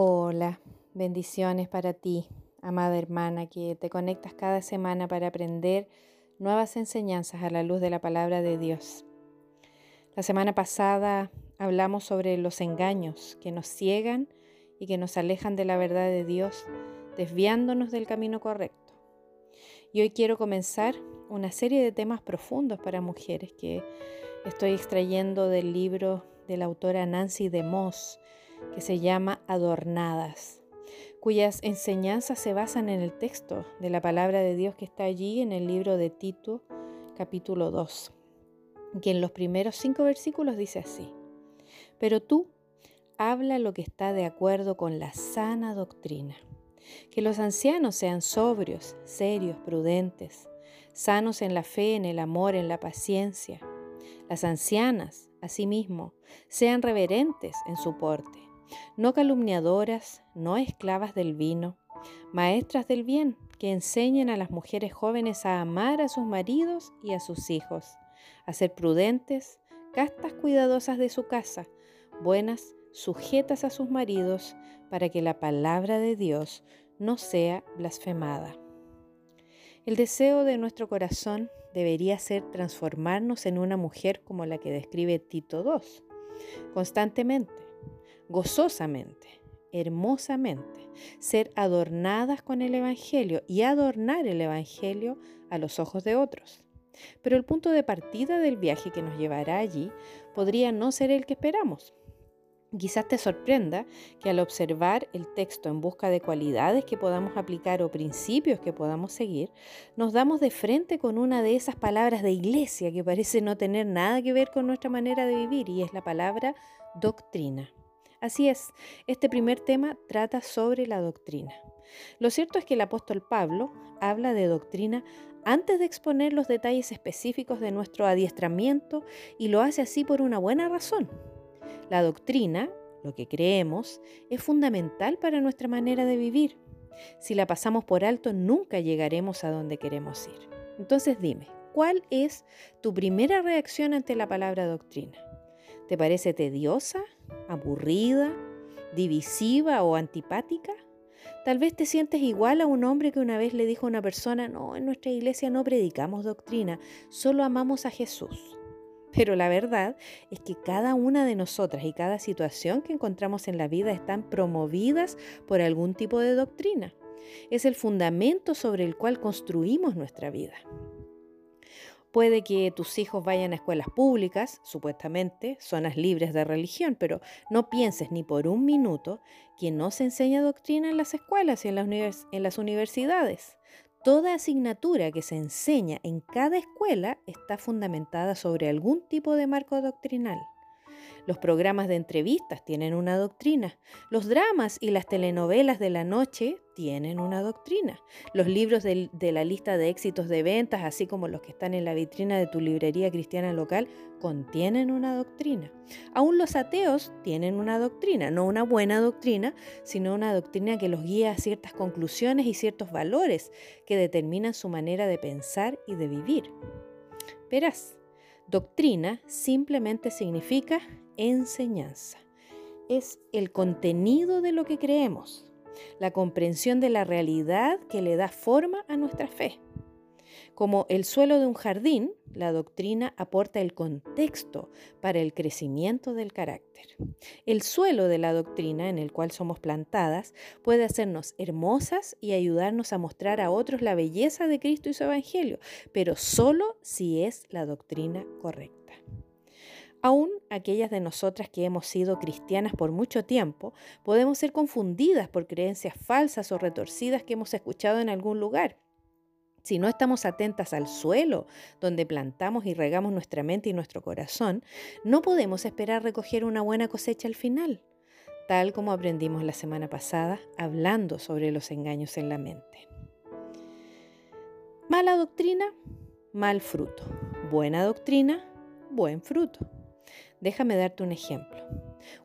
Hola, bendiciones para ti, amada hermana, que te conectas cada semana para aprender nuevas enseñanzas a la luz de la palabra de Dios. La semana pasada hablamos sobre los engaños que nos ciegan y que nos alejan de la verdad de Dios, desviándonos del camino correcto. Y hoy quiero comenzar una serie de temas profundos para mujeres que estoy extrayendo del libro de la autora Nancy DeMoss que se llama Adornadas, cuyas enseñanzas se basan en el texto de la palabra de Dios que está allí en el libro de Tito, capítulo 2, que en los primeros cinco versículos dice así, pero tú habla lo que está de acuerdo con la sana doctrina. Que los ancianos sean sobrios, serios, prudentes, sanos en la fe, en el amor, en la paciencia. Las ancianas, asimismo, sean reverentes en su porte no calumniadoras, no esclavas del vino, maestras del bien, que enseñen a las mujeres jóvenes a amar a sus maridos y a sus hijos, a ser prudentes, castas cuidadosas de su casa, buenas, sujetas a sus maridos, para que la palabra de Dios no sea blasfemada. El deseo de nuestro corazón debería ser transformarnos en una mujer como la que describe Tito II, constantemente, gozosamente, hermosamente, ser adornadas con el Evangelio y adornar el Evangelio a los ojos de otros. Pero el punto de partida del viaje que nos llevará allí podría no ser el que esperamos. Quizás te sorprenda que al observar el texto en busca de cualidades que podamos aplicar o principios que podamos seguir, nos damos de frente con una de esas palabras de iglesia que parece no tener nada que ver con nuestra manera de vivir y es la palabra doctrina. Así es, este primer tema trata sobre la doctrina. Lo cierto es que el apóstol Pablo habla de doctrina antes de exponer los detalles específicos de nuestro adiestramiento y lo hace así por una buena razón. La doctrina, lo que creemos, es fundamental para nuestra manera de vivir. Si la pasamos por alto, nunca llegaremos a donde queremos ir. Entonces dime, ¿cuál es tu primera reacción ante la palabra doctrina? ¿Te parece tediosa, aburrida, divisiva o antipática? Tal vez te sientes igual a un hombre que una vez le dijo a una persona, no, en nuestra iglesia no predicamos doctrina, solo amamos a Jesús. Pero la verdad es que cada una de nosotras y cada situación que encontramos en la vida están promovidas por algún tipo de doctrina. Es el fundamento sobre el cual construimos nuestra vida. Puede que tus hijos vayan a escuelas públicas, supuestamente, zonas libres de religión, pero no pienses ni por un minuto que no se enseña doctrina en las escuelas y en las, en las universidades. Toda asignatura que se enseña en cada escuela está fundamentada sobre algún tipo de marco doctrinal. Los programas de entrevistas tienen una doctrina. Los dramas y las telenovelas de la noche tienen una doctrina. Los libros de, la lista de éxitos de ventas, así como los que están en la vitrina de tu librería cristiana local, contienen una doctrina. Aún los ateos tienen una doctrina, no una buena doctrina, sino una doctrina que los guía a ciertas conclusiones y ciertos valores que determinan su manera de pensar y de vivir. Verás, doctrina simplemente significa enseñanza. Es el contenido de lo que creemos, la comprensión de la realidad que le da forma a nuestra fe. Como el suelo de un jardín, la doctrina aporta el contexto para el crecimiento del carácter. El suelo de la doctrina en el cual somos plantadas puede hacernos hermosas y ayudarnos a mostrar a otros la belleza de Cristo y su Evangelio, pero solo si es la doctrina correcta. Aún aquellas de nosotras que hemos sido cristianas por mucho tiempo, podemos ser confundidas por creencias falsas o retorcidas que hemos escuchado en algún lugar. Si no estamos atentas al suelo donde plantamos y regamos nuestra mente y nuestro corazón, no podemos esperar recoger una buena cosecha al final, tal como aprendimos la semana pasada hablando sobre los engaños en la mente. Mala doctrina, mal fruto. Buena doctrina, buen fruto. Déjame darte un ejemplo.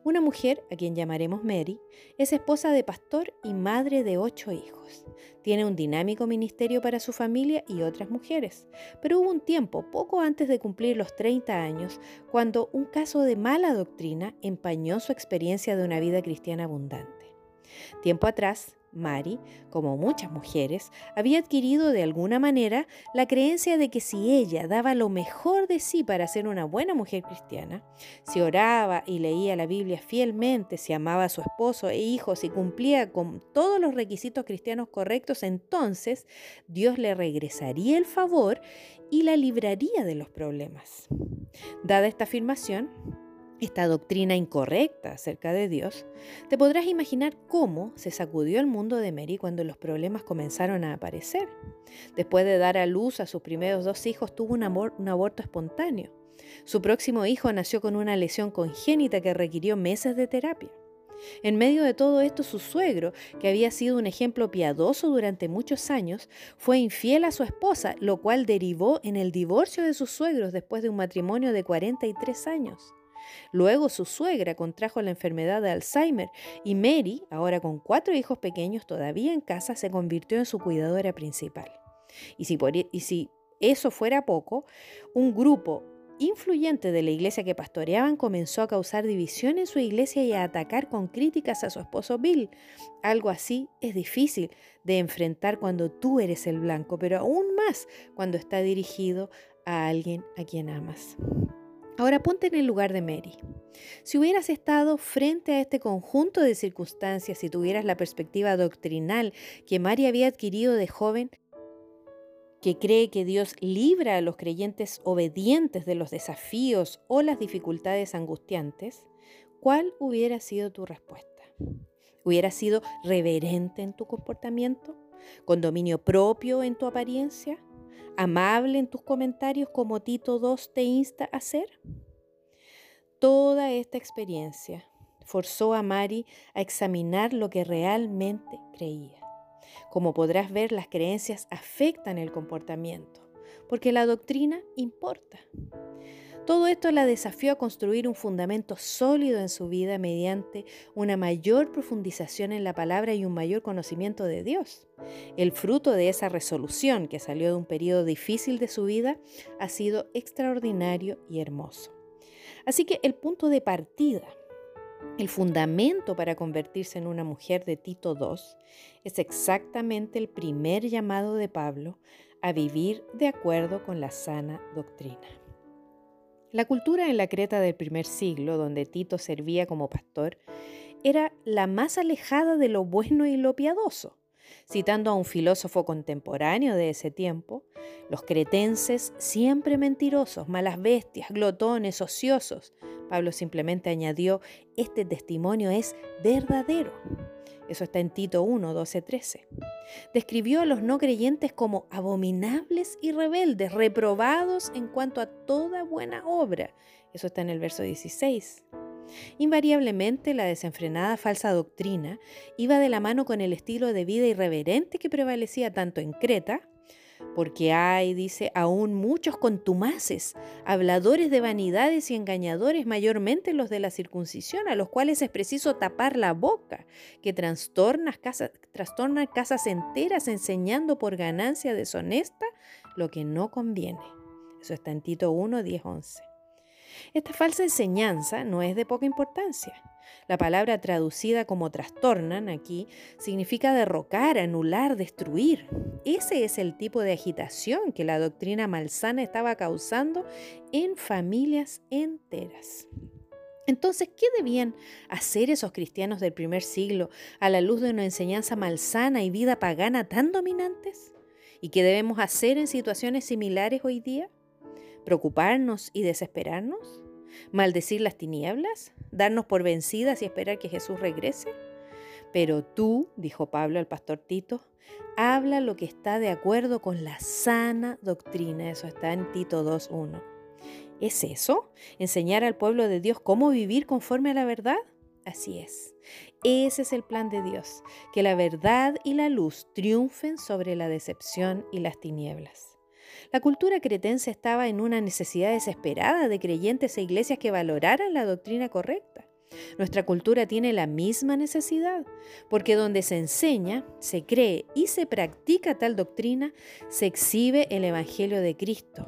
Una mujer, a quien llamaremos Mary, es esposa de pastor y madre de ocho hijos. Tiene un dinámico ministerio para su familia y otras mujeres, pero hubo un tiempo, poco antes de cumplir los 30 años, cuando un caso de mala doctrina empañó su experiencia de una vida cristiana abundante. Tiempo atrás, Mari, como muchas mujeres, había adquirido de alguna manera la creencia de que si ella daba lo mejor de sí para ser una buena mujer cristiana, si oraba y leía la Biblia fielmente, si amaba a su esposo e hijos y cumplía con todos los requisitos cristianos correctos, entonces Dios le regresaría el favor y la libraría de los problemas. Dada esta afirmación, esta doctrina incorrecta acerca de Dios, te podrás imaginar cómo se sacudió el mundo de Mary cuando los problemas comenzaron a aparecer. Después de dar a luz a sus primeros dos hijos, tuvo un, un aborto espontáneo. Su próximo hijo nació con una lesión congénita que requirió meses de terapia. En medio de todo esto, su suegro, que había sido un ejemplo piadoso durante muchos años, fue infiel a su esposa, lo cual derivó en el divorcio de sus suegros después de un matrimonio de 43 años. Luego su suegra contrajo la enfermedad de Alzheimer y Mary, ahora con cuatro hijos pequeños todavía en casa, se convirtió en su cuidadora principal. Y si, eso fuera poco, un grupo influyente de la iglesia que pastoreaban comenzó a causar división en su iglesia y a atacar con críticas a su esposo Bill. Algo así es difícil de enfrentar cuando tú eres el blanco, pero aún más cuando está dirigido a alguien a quien amas. Ahora ponte en el lugar de Mary. Si hubieras estado frente a este conjunto de circunstancias, si tuvieras la perspectiva doctrinal que Mary había adquirido de joven, que cree que Dios libra a los creyentes obedientes de los desafíos o las dificultades angustiantes, ¿cuál hubiera sido tu respuesta? ¿Hubiera sido reverente en tu comportamiento? ¿Con dominio propio en tu apariencia? Amable en tus comentarios como Tito II te insta a hacer? Toda esta experiencia forzó a Mari a examinar lo que realmente creía. Como podrás ver, las creencias afectan el comportamiento, porque la doctrina importa. Todo esto la desafió a construir un fundamento sólido en su vida mediante una mayor profundización en la palabra y un mayor conocimiento de Dios. El fruto de esa resolución que salió de un periodo difícil de su vida ha sido extraordinario y hermoso. Así que el punto de partida, el fundamento para convertirse en una mujer de Tito II es exactamente el primer llamado de Pablo a vivir de acuerdo con la sana doctrina. La cultura en la Creta del primer siglo, donde Tito servía como pastor, era la más alejada de lo bueno y lo piadoso. Citando a un filósofo contemporáneo de ese tiempo, los cretenses siempre mentirosos, malas bestias, glotones, ociosos. Pablo simplemente añadió, este testimonio es verdadero. Eso está en Tito 1, 12, 13. Describió a los no creyentes como abominables y rebeldes, reprobados en cuanto a toda buena obra. Eso está en el verso 16. Invariablemente la desenfrenada falsa doctrina iba de la mano con el estilo de vida irreverente que prevalecía tanto en Creta porque hay, dice, aún muchos contumaces, habladores de vanidades y engañadores, mayormente los de la circuncisión, a los cuales es preciso tapar la boca, que trastornan casas, casas enteras enseñando por ganancia deshonesta lo que no conviene. Eso está en Tito 1, 10, 11. Esta falsa enseñanza no es de poca importancia. La palabra traducida como trastornan aquí significa derrocar, anular, destruir. Ese es el tipo de agitación que la doctrina malsana estaba causando en familias enteras. Entonces, ¿qué debían hacer esos cristianos del primer siglo a la luz de una enseñanza malsana y vida pagana tan dominantes? ¿Y qué debemos hacer en situaciones similares hoy día? ¿Preocuparnos y desesperarnos? ¿Maldecir las tinieblas? ¿Darnos por vencidas y esperar que Jesús regrese? Pero tú, dijo Pablo al pastor Tito, habla lo que está de acuerdo con la sana doctrina. Eso está en Tito 2.1. ¿Es eso? ¿Enseñar al pueblo de Dios cómo vivir conforme a la verdad? Así es. Ese es el plan de Dios, que la verdad y la luz triunfen sobre la decepción y las tinieblas. La cultura cretense estaba en una necesidad desesperada de creyentes e iglesias que valoraran la doctrina correcta. Nuestra cultura tiene la misma necesidad, porque donde se enseña, se cree y se practica tal doctrina, se exhibe el Evangelio de Cristo,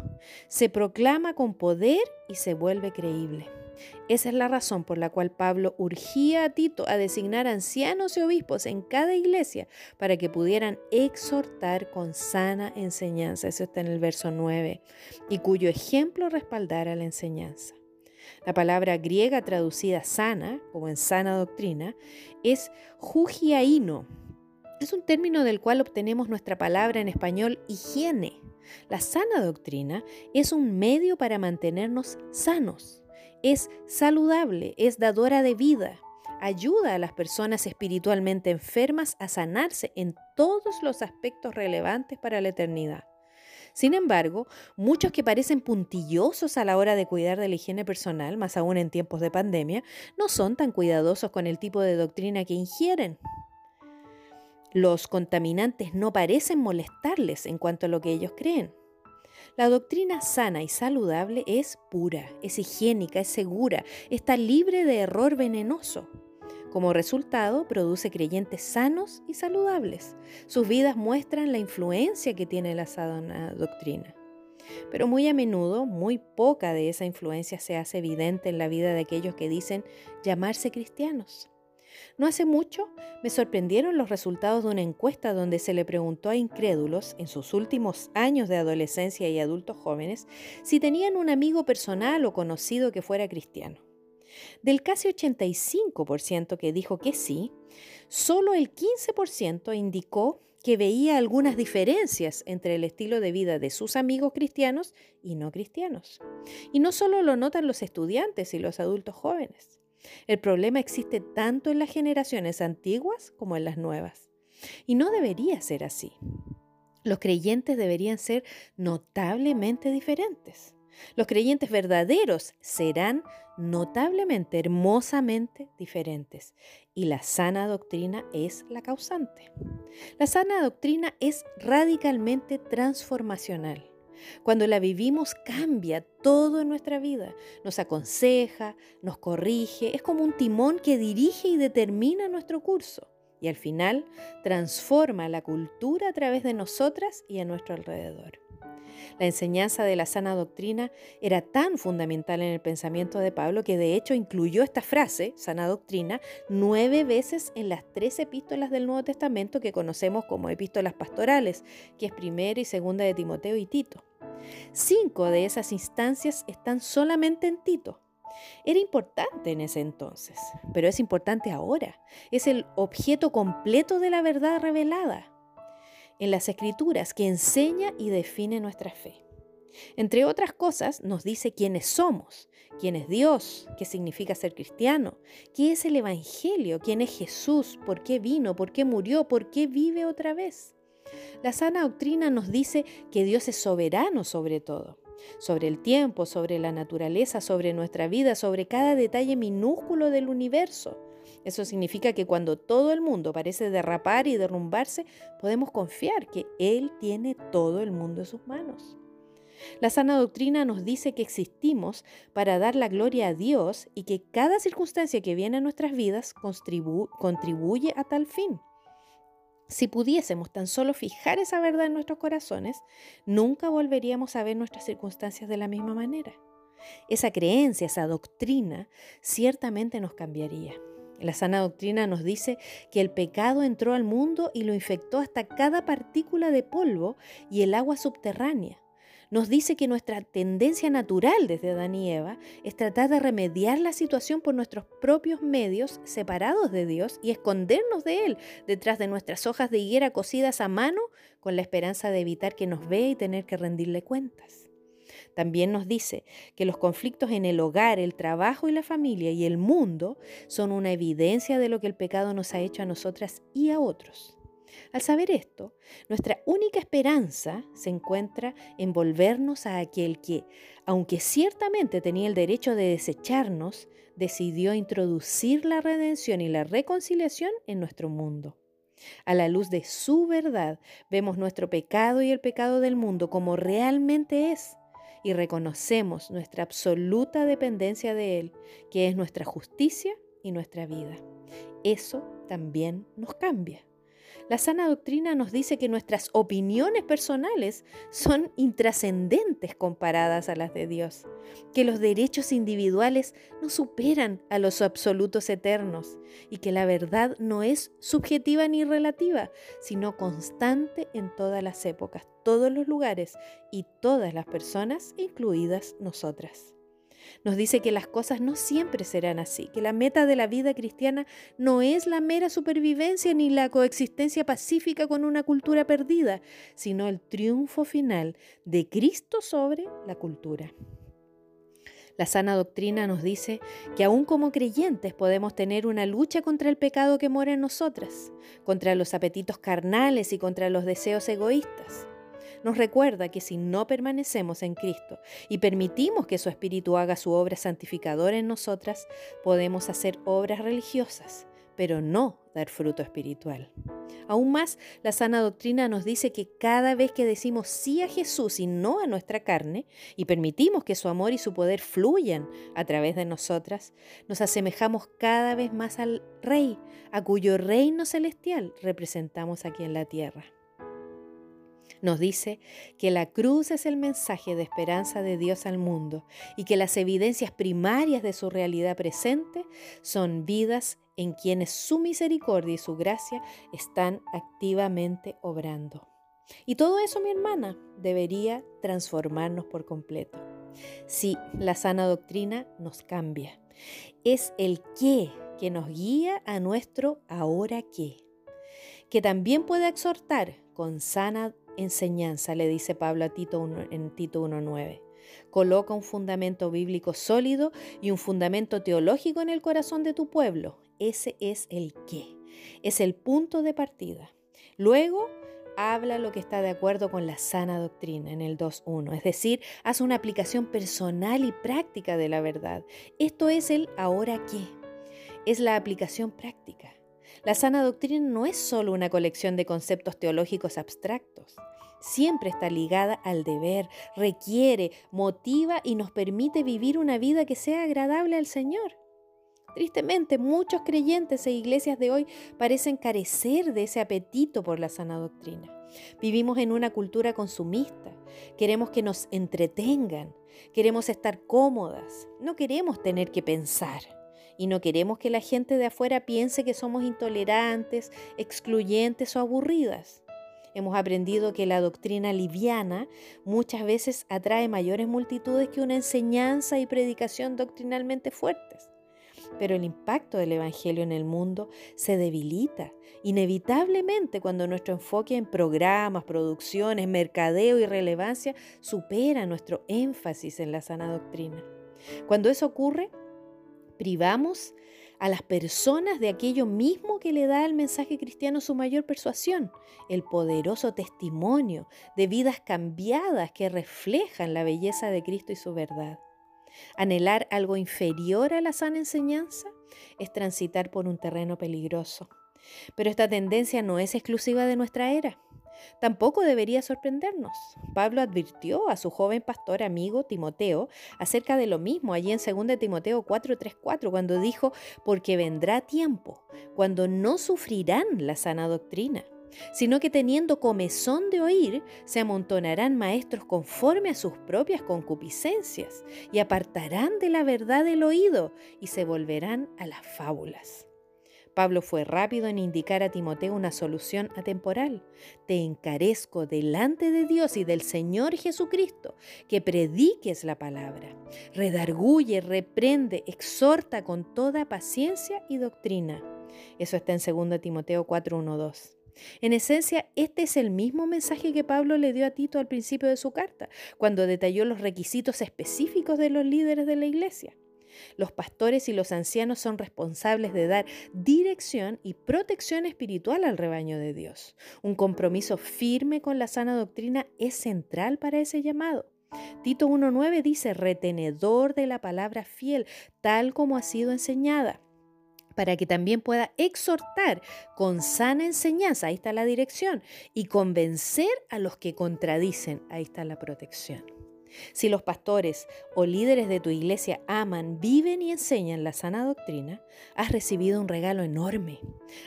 se proclama con poder y se vuelve creíble. Esa es la razón por la cual Pablo urgía a Tito a designar ancianos y obispos en cada iglesia para que pudieran exhortar con sana enseñanza. Eso está en el verso 9. Y cuyo ejemplo respaldara la enseñanza. La palabra griega traducida sana, como en sana doctrina, es jugiaino. Es un término del cual obtenemos nuestra palabra en español higiene. La sana doctrina es un medio para mantenernos sanos es saludable, es dadora de vida, ayuda a las personas espiritualmente enfermas a sanarse en todos los aspectos relevantes para la eternidad. Sin embargo, muchos que parecen puntillosos a la hora de cuidar de la higiene personal, más aún en tiempos de pandemia, no son tan cuidadosos con el tipo de doctrina que ingieren. Los contaminantes no parecen molestarles en cuanto a lo que ellos creen. La doctrina sana y saludable es pura, es higiénica, es segura, está libre de error venenoso. Como resultado, produce creyentes sanos y saludables. Sus vidas muestran la influencia que tiene la sana doctrina. Pero muy a menudo, muy poca de esa influencia se hace evidente en la vida de aquellos que dicen llamarse cristianos. No hace mucho me sorprendieron los resultados de una encuesta donde se le preguntó a incrédulos en sus últimos años de adolescencia y adultos jóvenes si tenían un amigo personal o conocido que fuera cristiano. Del casi 85% que dijo que sí, solo el 15% indicó que veía algunas diferencias entre el estilo de vida de sus amigos cristianos y no cristianos. Y no solo lo notan los estudiantes y los adultos jóvenes. El problema existe tanto en las generaciones antiguas como en las nuevas. Y no debería ser así. Los creyentes deberían ser notablemente diferentes. Los creyentes verdaderos serán notablemente, hermosamente diferentes. Y la sana doctrina es la causante. La sana doctrina es radicalmente transformacional. Cuando la vivimos cambia todo en nuestra vida. Nos aconseja, nos corrige, es como un timón que dirige y determina nuestro curso. Y al final transforma la cultura a través de nosotras y a nuestro alrededor. La enseñanza de la sana doctrina era tan fundamental en el pensamiento de Pablo que de hecho incluyó esta frase, sana doctrina, nueve veces en las tres epístolas del Nuevo Testamento que conocemos como epístolas pastorales, que es primera y segunda de Timoteo y Tito. Cinco de esas instancias están solamente en Tito. Era importante en ese entonces, pero es importante ahora. Es el objeto completo de la verdad revelada en las escrituras que enseña y define nuestra fe. Entre otras cosas, nos dice quiénes somos, quién es Dios, qué significa ser cristiano, qué es el Evangelio, quién es Jesús, por qué vino, por qué murió, por qué vive otra vez. La sana doctrina nos dice que Dios es soberano sobre todo, sobre el tiempo, sobre la naturaleza, sobre nuestra vida, sobre cada detalle minúsculo del universo. Eso significa que cuando todo el mundo parece derrapar y derrumbarse, podemos confiar que Él tiene todo el mundo en sus manos. La sana doctrina nos dice que existimos para dar la gloria a Dios y que cada circunstancia que viene a nuestras vidas contribuye a tal fin. Si pudiésemos tan solo fijar esa verdad en nuestros corazones, nunca volveríamos a ver nuestras circunstancias de la misma manera. Esa creencia, esa doctrina, ciertamente nos cambiaría. La sana doctrina nos dice que el pecado entró al mundo y lo infectó hasta cada partícula de polvo y el agua subterránea nos dice que nuestra tendencia natural desde Adán y Eva es tratar de remediar la situación por nuestros propios medios separados de Dios y escondernos de Él detrás de nuestras hojas de higuera cocidas a mano con la esperanza de evitar que nos vea y tener que rendirle cuentas. También nos dice que los conflictos en el hogar, el trabajo y la familia y el mundo son una evidencia de lo que el pecado nos ha hecho a nosotras y a otros. Al saber esto, nuestra única esperanza se encuentra en volvernos a aquel que, aunque ciertamente tenía el derecho de desecharnos, decidió introducir la redención y la reconciliación en nuestro mundo. A la luz de su verdad, vemos nuestro pecado y el pecado del mundo como realmente es y reconocemos nuestra absoluta dependencia de Él, que es nuestra justicia y nuestra vida. Eso también nos cambia. La sana doctrina nos dice que nuestras opiniones personales son intrascendentes comparadas a las de Dios, que los derechos individuales no superan a los absolutos eternos y que la verdad no es subjetiva ni relativa, sino constante en todas las épocas, todos los lugares y todas las personas, incluidas nosotras. Nos dice que las cosas no siempre serán así, que la meta de la vida cristiana no es la mera supervivencia ni la coexistencia pacífica con una cultura perdida, sino el triunfo final de Cristo sobre la cultura. La sana doctrina nos dice que aún como creyentes podemos tener una lucha contra el pecado que mora en nosotras, contra los apetitos carnales y contra los deseos egoístas nos recuerda que si no permanecemos en Cristo y permitimos que su Espíritu haga su obra santificadora en nosotras, podemos hacer obras religiosas, pero no dar fruto espiritual. Aún más, la sana doctrina nos dice que cada vez que decimos sí a Jesús y no a nuestra carne, y permitimos que su amor y su poder fluyan a través de nosotras, nos asemejamos cada vez más al Rey, a cuyo reino celestial representamos aquí en la tierra. Nos dice que la cruz es el mensaje de esperanza de Dios al mundo y que las evidencias primarias de su realidad presente son vidas en quienes su misericordia y su gracia están activamente obrando. Y todo eso, mi hermana, debería transformarnos por completo. Sí, la sana doctrina nos cambia. Es el qué que nos guía a nuestro ahora qué, que también puede exhortar con sana enseñanza, le dice Pablo a Tito en Tito 1.9. Coloca un fundamento bíblico sólido y un fundamento teológico en el corazón de tu pueblo. Ese es el qué, es el punto de partida. Luego, habla lo que está de acuerdo con la sana doctrina en el 2.1, es decir, hace una aplicación personal y práctica de la verdad. Esto es el ahora qué, es la aplicación práctica. La sana doctrina no es solo una colección de conceptos teológicos abstractos. Siempre está ligada al deber, requiere, motiva y nos permite vivir una vida que sea agradable al Señor. Tristemente, muchos creyentes e iglesias de hoy parecen carecer de ese apetito por la sana doctrina. Vivimos en una cultura consumista. Queremos que nos entretengan. Queremos estar cómodas. No queremos tener que pensar y no queremos que la gente de afuera piense que somos intolerantes, excluyentes o aburridas. Hemos aprendido que la doctrina liviana muchas veces atrae mayores multitudes que una enseñanza y predicación doctrinalmente fuertes. Pero el impacto del Evangelio en el mundo se debilita inevitablemente cuando nuestro enfoque en programas, producciones, mercadeo y relevancia supera nuestro énfasis en la sana doctrina. Cuando eso ocurre, privamos a las personas de aquello mismo que le da al mensaje cristiano su mayor persuasión, el poderoso testimonio de vidas cambiadas que reflejan la belleza de Cristo y su verdad. Anhelar algo inferior a la sana enseñanza es transitar por un terreno peligroso. Pero esta tendencia no es exclusiva de nuestra era. Tampoco debería sorprendernos. Pablo advirtió a su joven pastor amigo Timoteo acerca de lo mismo allí en 2 Timoteo 4:34 cuando dijo, porque vendrá tiempo cuando no sufrirán la sana doctrina, sino que teniendo comezón de oír, se amontonarán maestros conforme a sus propias concupiscencias y apartarán de la verdad el oído y se volverán a las fábulas. Pablo fue rápido en indicar a Timoteo una solución atemporal. Te encarezco delante de Dios y del Señor Jesucristo que prediques la palabra. Redarguye, reprende, exhorta con toda paciencia y doctrina. Eso está en 2 Timoteo 4, 2. En esencia, este es el mismo mensaje que Pablo le dio a Tito al principio de su carta, cuando detalló los requisitos específicos de los líderes de la iglesia. Los pastores y los ancianos son responsables de dar dirección y protección espiritual al rebaño de Dios. Un compromiso firme con la sana doctrina es central para ese llamado. Tito 1.9 dice, retenedor de la palabra fiel, tal como ha sido enseñada para que también pueda exhortar con sana enseñanza, ahí está la dirección, y convencer a los que contradicen, ahí está la protección. Si los pastores o líderes de tu iglesia aman, viven y enseñan la sana doctrina, has recibido un regalo enorme.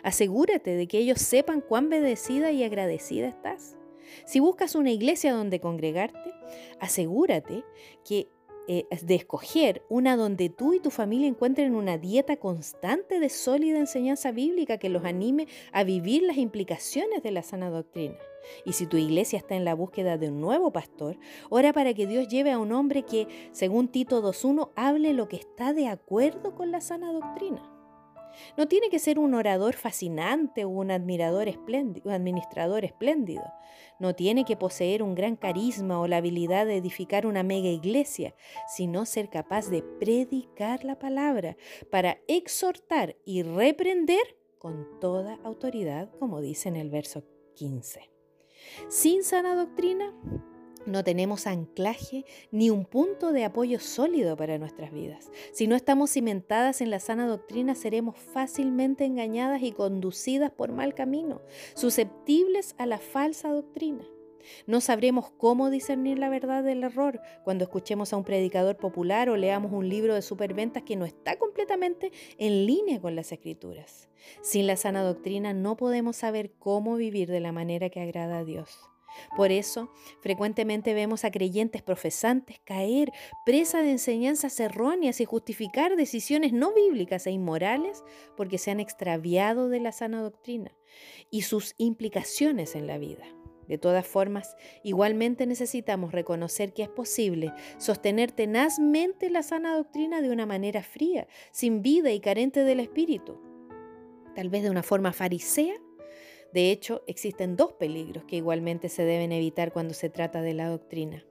Asegúrate de que ellos sepan cuán bendecida y agradecida estás. Si buscas una iglesia donde congregarte, asegúrate que eh, de escoger una donde tú y tu familia encuentren una dieta constante de sólida enseñanza bíblica que los anime a vivir las implicaciones de la sana doctrina. Y si tu iglesia está en la búsqueda de un nuevo pastor, ora para que Dios lleve a un hombre que, según Tito 2.1, hable lo que está de acuerdo con la sana doctrina. No tiene que ser un orador fascinante o un admirador espléndido, administrador espléndido. No tiene que poseer un gran carisma o la habilidad de edificar una mega iglesia, sino ser capaz de predicar la palabra para exhortar y reprender con toda autoridad, como dice en el verso 15. Sin sana doctrina, no tenemos anclaje ni un punto de apoyo sólido para nuestras vidas. Si no estamos cimentadas en la sana doctrina, seremos fácilmente engañadas y conducidas por mal camino, susceptibles a la falsa doctrina. No sabremos cómo discernir la verdad del error cuando escuchemos a un predicador popular o leamos un libro de superventas que no está completamente en línea con las escrituras. Sin la sana doctrina no podemos saber cómo vivir de la manera que agrada a Dios. Por eso, frecuentemente vemos a creyentes profesantes caer presa de enseñanzas erróneas y justificar decisiones no bíblicas e inmorales porque se han extraviado de la sana doctrina y sus implicaciones en la vida. De todas formas, igualmente necesitamos reconocer que es posible sostener tenazmente la sana doctrina de una manera fría, sin vida y carente del espíritu. Tal vez de una forma farisea de hecho, existen dos peligros que igualmente se deben evitar cuando se trata de la doctrina.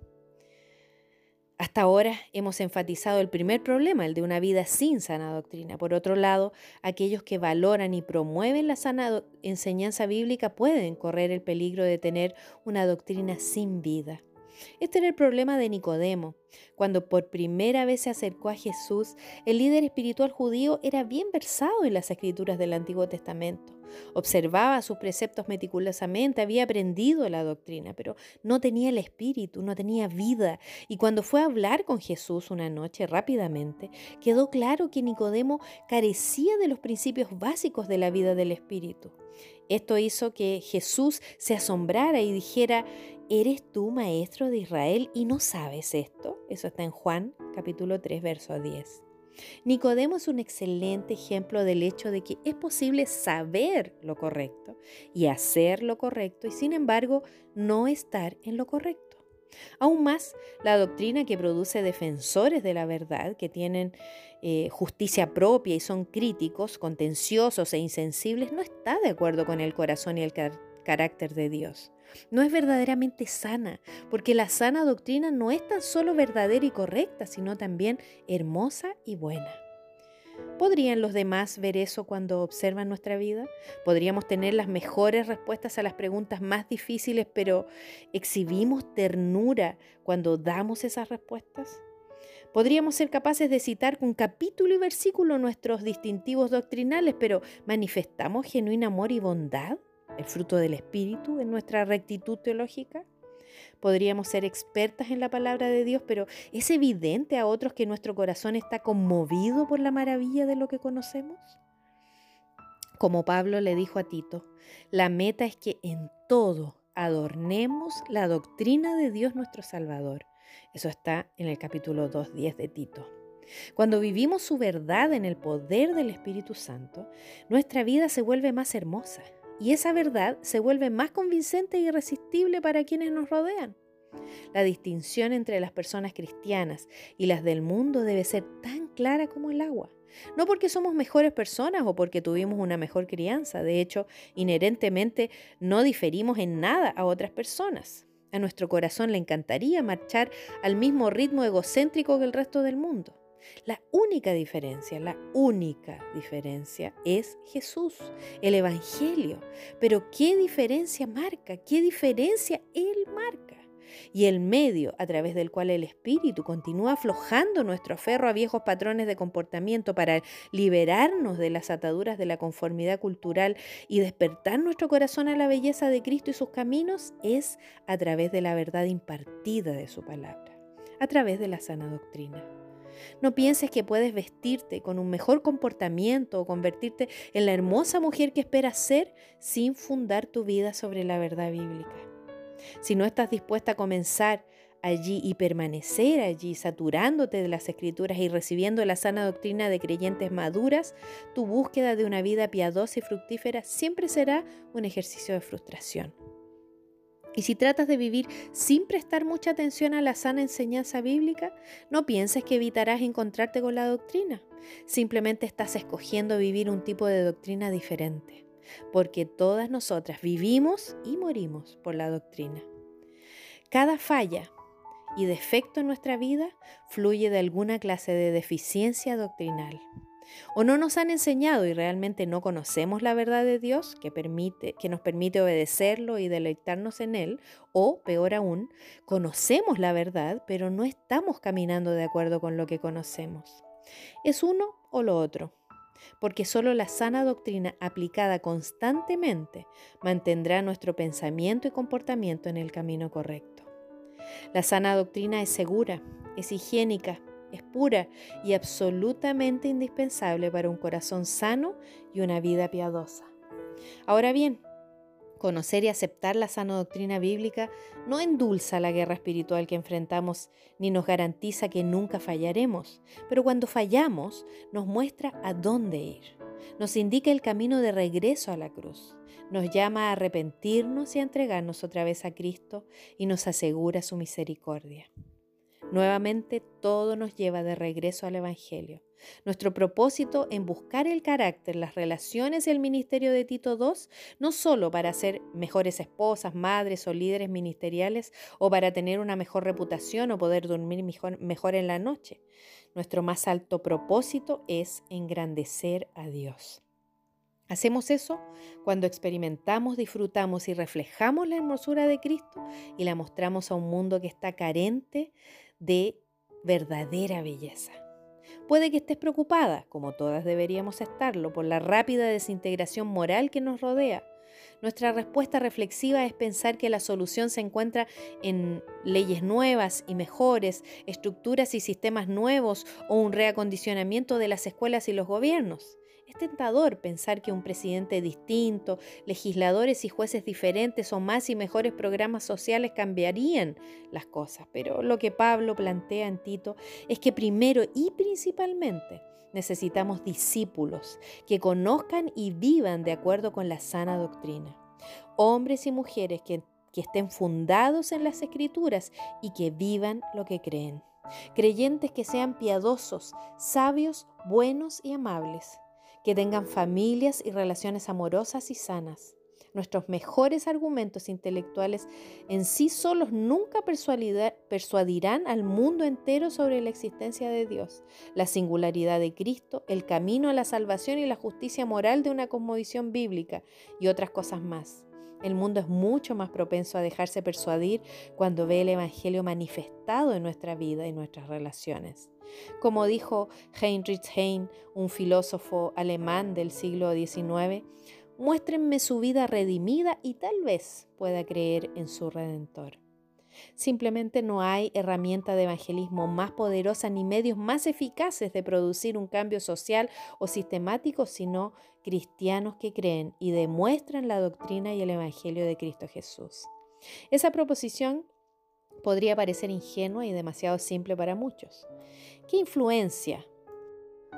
Hasta ahora hemos enfatizado el primer problema, el de una vida sin sana doctrina. Por otro lado, aquellos que valoran y promueven la sana enseñanza bíblica pueden correr el peligro de tener una doctrina sin vida. Este era el problema de Nicodemo. Cuando por primera vez se acercó a Jesús, el líder espiritual judío era bien versado en las escrituras del Antiguo Testamento. Observaba sus preceptos meticulosamente, había aprendido la doctrina, pero no tenía el espíritu, no tenía vida. Y cuando fue a hablar con Jesús una noche rápidamente, quedó claro que Nicodemo carecía de los principios básicos de la vida del espíritu. Esto hizo que Jesús se asombrara y dijera, ¿eres tú maestro de Israel y no sabes esto? Eso está en Juan capítulo 3, verso 10. Nicodemo es un excelente ejemplo del hecho de que es posible saber lo correcto y hacer lo correcto y sin embargo no estar en lo correcto. Aún más, la doctrina que produce defensores de la verdad, que tienen eh, justicia propia y son críticos, contenciosos e insensibles, no está de acuerdo con el corazón y el carácter de Dios. No es verdaderamente sana, porque la sana doctrina no es tan solo verdadera y correcta, sino también hermosa y buena. ¿Podrían los demás ver eso cuando observan nuestra vida? ¿Podríamos tener las mejores respuestas a las preguntas más difíciles, pero exhibimos ternura cuando damos esas respuestas? Podríamos ser capaces de citar con capítulo y versículo nuestros distintivos doctrinales, pero ¿manifestamos genuino amor y bondad, el fruto del Espíritu, en nuestra rectitud teológica? Podríamos ser expertas en la palabra de Dios, pero ¿es evidente a otros que nuestro corazón está conmovido por la maravilla de lo que conocemos? Como Pablo le dijo a Tito, la meta es que en todo adornemos la doctrina de Dios nuestro Salvador. Eso está en el capítulo 2.10 de Tito. Cuando vivimos su verdad en el poder del Espíritu Santo, nuestra vida se vuelve más hermosa y esa verdad se vuelve más convincente e irresistible para quienes nos rodean. La distinción entre las personas cristianas y las del mundo debe ser tan clara como el agua. No porque somos mejores personas o porque tuvimos una mejor crianza, de hecho, inherentemente no diferimos en nada a otras personas. A nuestro corazón le encantaría marchar al mismo ritmo egocéntrico que el resto del mundo. La única diferencia, la única diferencia es Jesús, el Evangelio. Pero ¿qué diferencia marca? ¿Qué diferencia Él marca? Y el medio a través del cual el Espíritu continúa aflojando nuestro aferro a viejos patrones de comportamiento para liberarnos de las ataduras de la conformidad cultural y despertar nuestro corazón a la belleza de Cristo y sus caminos es a través de la verdad impartida de su palabra. a través de la sana doctrina. No pienses que puedes vestirte con un mejor comportamiento o convertirte en la hermosa mujer que esperas ser sin fundar tu vida sobre la verdad bíblica. Si no estás dispuesta a comenzar allí y permanecer allí, saturándote de las escrituras y recibiendo la sana doctrina de creyentes maduras, tu búsqueda de una vida piadosa y fructífera siempre será un ejercicio de frustración. Y si tratas de vivir sin prestar mucha atención a la sana enseñanza bíblica, no pienses que evitarás encontrarte con la doctrina. Simplemente estás escogiendo vivir un tipo de doctrina diferente, porque todas nosotras vivimos y morimos por la doctrina. Cada falla y defecto en nuestra vida fluye de alguna clase de deficiencia doctrinal. O no nos han enseñado y realmente no conocemos la verdad de Dios que, permite, que nos permite obedecerlo y deleitarnos en Él. O, peor aún, conocemos la verdad, pero no estamos caminando de acuerdo con lo que conocemos. Es uno o lo otro porque solo la sana doctrina aplicada constantemente mantendrá nuestro pensamiento y comportamiento en el camino correcto. La sana doctrina es segura, es higiénica, es pura y absolutamente indispensable para un corazón sano y una vida piadosa. Ahora bien, conocer y aceptar la sana doctrina bíblica no endulza la guerra espiritual que enfrentamos ni nos garantiza que nunca fallaremos, pero cuando fallamos nos muestra a dónde ir, nos indica el camino de regreso a la cruz, nos llama a arrepentirnos y a entregarnos otra vez a Cristo y nos asegura su misericordia. Nuevamente todo nos lleva de regreso al Evangelio. Nuestro propósito en buscar el carácter, las relaciones y el ministerio de Tito II, no solo para ser mejores esposas, madres o líderes ministeriales o para tener una mejor reputación o poder dormir mejor, mejor en la noche. Nuestro más alto propósito es engrandecer a Dios. Hacemos eso cuando experimentamos, disfrutamos y reflejamos la hermosura de Cristo y la mostramos a un mundo que está carente de verdadera belleza. Puede que estés preocupada, como todas deberíamos estarlo, por la rápida desintegración moral que nos rodea. Nuestra respuesta reflexiva es pensar que la solución se encuentra en leyes nuevas y mejores, estructuras y sistemas nuevos o un reacondicionamiento de las escuelas y los gobiernos. Es tentador pensar que un presidente distinto, legisladores y jueces diferentes o más y mejores programas sociales cambiarían las cosas, pero lo que Pablo plantea en Tito es que primero y principalmente necesitamos discípulos que conozcan y vivan de acuerdo con la sana doctrina. Hombres y mujeres que, que estén fundados en las escrituras y que vivan lo que creen. Creyentes que sean piadosos, sabios, buenos y amables que tengan familias y relaciones amorosas y sanas. Nuestros mejores argumentos intelectuales en sí solos nunca persuadirán al mundo entero sobre la existencia de Dios, la singularidad de Cristo, el camino a la salvación y la justicia moral de una cosmovisión bíblica y otras cosas más. El mundo es mucho más propenso a dejarse persuadir cuando ve el Evangelio manifestado en nuestra vida y nuestras relaciones. Como dijo Heinrich Heine, un filósofo alemán del siglo XIX, muéstrenme su vida redimida y tal vez pueda creer en su redentor. Simplemente no hay herramienta de evangelismo más poderosa ni medios más eficaces de producir un cambio social o sistemático sino cristianos que creen y demuestran la doctrina y el evangelio de Cristo Jesús. Esa proposición podría parecer ingenua y demasiado simple para muchos. ¿Qué influencia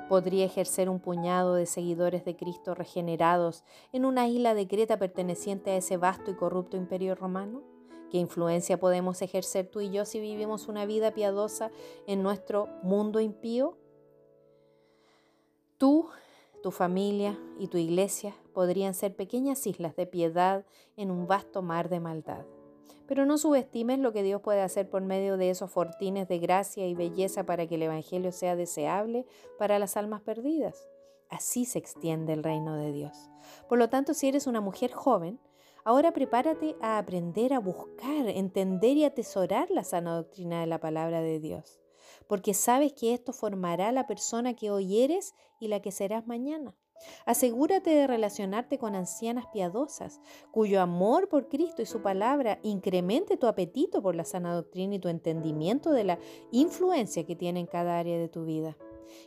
podría ejercer un puñado de seguidores de Cristo regenerados en una isla de Creta perteneciente a ese vasto y corrupto imperio romano? ¿Qué influencia podemos ejercer tú y yo si vivimos una vida piadosa en nuestro mundo impío? Tú, tu familia y tu iglesia podrían ser pequeñas islas de piedad en un vasto mar de maldad. Pero no subestimes lo que Dios puede hacer por medio de esos fortines de gracia y belleza para que el Evangelio sea deseable para las almas perdidas. Así se extiende el reino de Dios. Por lo tanto, si eres una mujer joven, ahora prepárate a aprender a buscar, entender y atesorar la sana doctrina de la palabra de Dios, porque sabes que esto formará la persona que hoy eres y la que serás mañana. Asegúrate de relacionarte con ancianas piadosas, cuyo amor por Cristo y su palabra incremente tu apetito por la sana doctrina y tu entendimiento de la influencia que tiene en cada área de tu vida.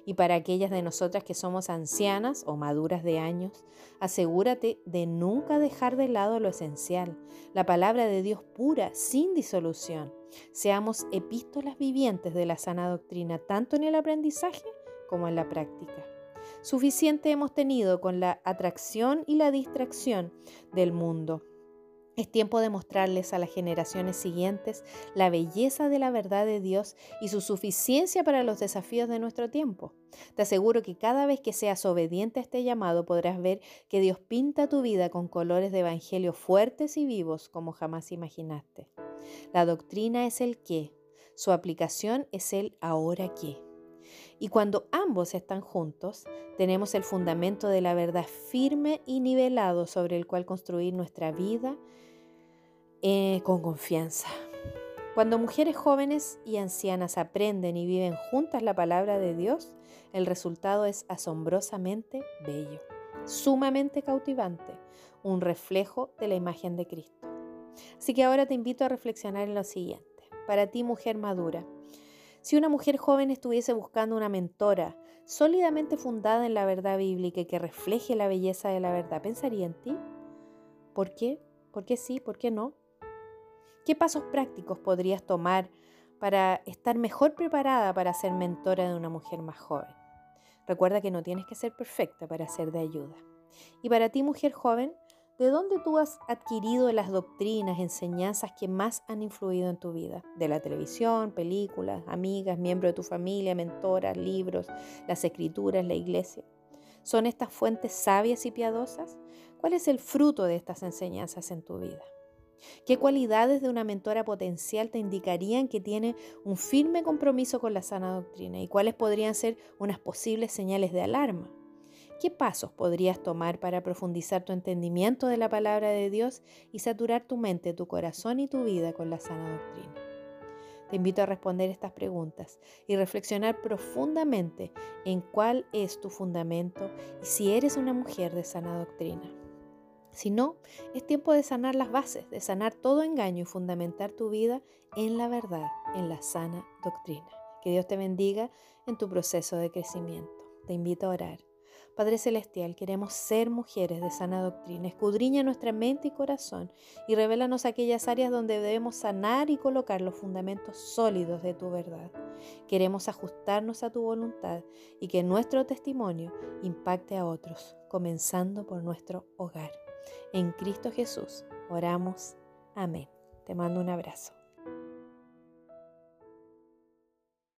Y para aquellas de nosotras que somos ancianas o maduras de años, asegúrate de nunca dejar de lado lo esencial, la palabra de Dios pura, sin disolución. Seamos epístolas vivientes de la sana doctrina, tanto en el aprendizaje como en la práctica. Suficiente hemos tenido con la atracción y la distracción del mundo. Es tiempo de mostrarles a las generaciones siguientes la belleza de la verdad de Dios y su suficiencia para los desafíos de nuestro tiempo. Te aseguro que cada vez que seas obediente a este llamado podrás ver que Dios pinta tu vida con colores de evangelio fuertes y vivos como jamás imaginaste. La doctrina es el qué, su aplicación es el ahora qué. Y cuando ambos están juntos, tenemos el fundamento de la verdad firme y nivelado sobre el cual construir nuestra vida eh, con confianza. Cuando mujeres jóvenes y ancianas aprenden y viven juntas la palabra de Dios, el resultado es asombrosamente bello, sumamente cautivante, un reflejo de la imagen de Cristo. Así que ahora te invito a reflexionar en lo siguiente. Para ti, mujer madura, si una mujer joven estuviese buscando una mentora sólidamente fundada en la verdad bíblica y que refleje la belleza de la verdad, ¿pensaría en ti? ¿Por qué? ¿Por qué sí? ¿Por qué no? ¿Qué pasos prácticos podrías tomar para estar mejor preparada para ser mentora de una mujer más joven? Recuerda que no tienes que ser perfecta para ser de ayuda. Y para ti, mujer joven, ¿De dónde tú has adquirido las doctrinas, enseñanzas que más han influido en tu vida? ¿De la televisión, películas, amigas, miembros de tu familia, mentoras, libros, las escrituras, la iglesia? ¿Son estas fuentes sabias y piadosas? ¿Cuál es el fruto de estas enseñanzas en tu vida? ¿Qué cualidades de una mentora potencial te indicarían que tiene un firme compromiso con la sana doctrina? ¿Y cuáles podrían ser unas posibles señales de alarma? ¿Qué pasos podrías tomar para profundizar tu entendimiento de la palabra de Dios y saturar tu mente, tu corazón y tu vida con la sana doctrina? Te invito a responder estas preguntas y reflexionar profundamente en cuál es tu fundamento y si eres una mujer de sana doctrina. Si no, es tiempo de sanar las bases, de sanar todo engaño y fundamentar tu vida en la verdad, en la sana doctrina. Que Dios te bendiga en tu proceso de crecimiento. Te invito a orar. Padre Celestial, queremos ser mujeres de sana doctrina. Escudriña nuestra mente y corazón y revélanos aquellas áreas donde debemos sanar y colocar los fundamentos sólidos de tu verdad. Queremos ajustarnos a tu voluntad y que nuestro testimonio impacte a otros, comenzando por nuestro hogar. En Cristo Jesús oramos. Amén. Te mando un abrazo.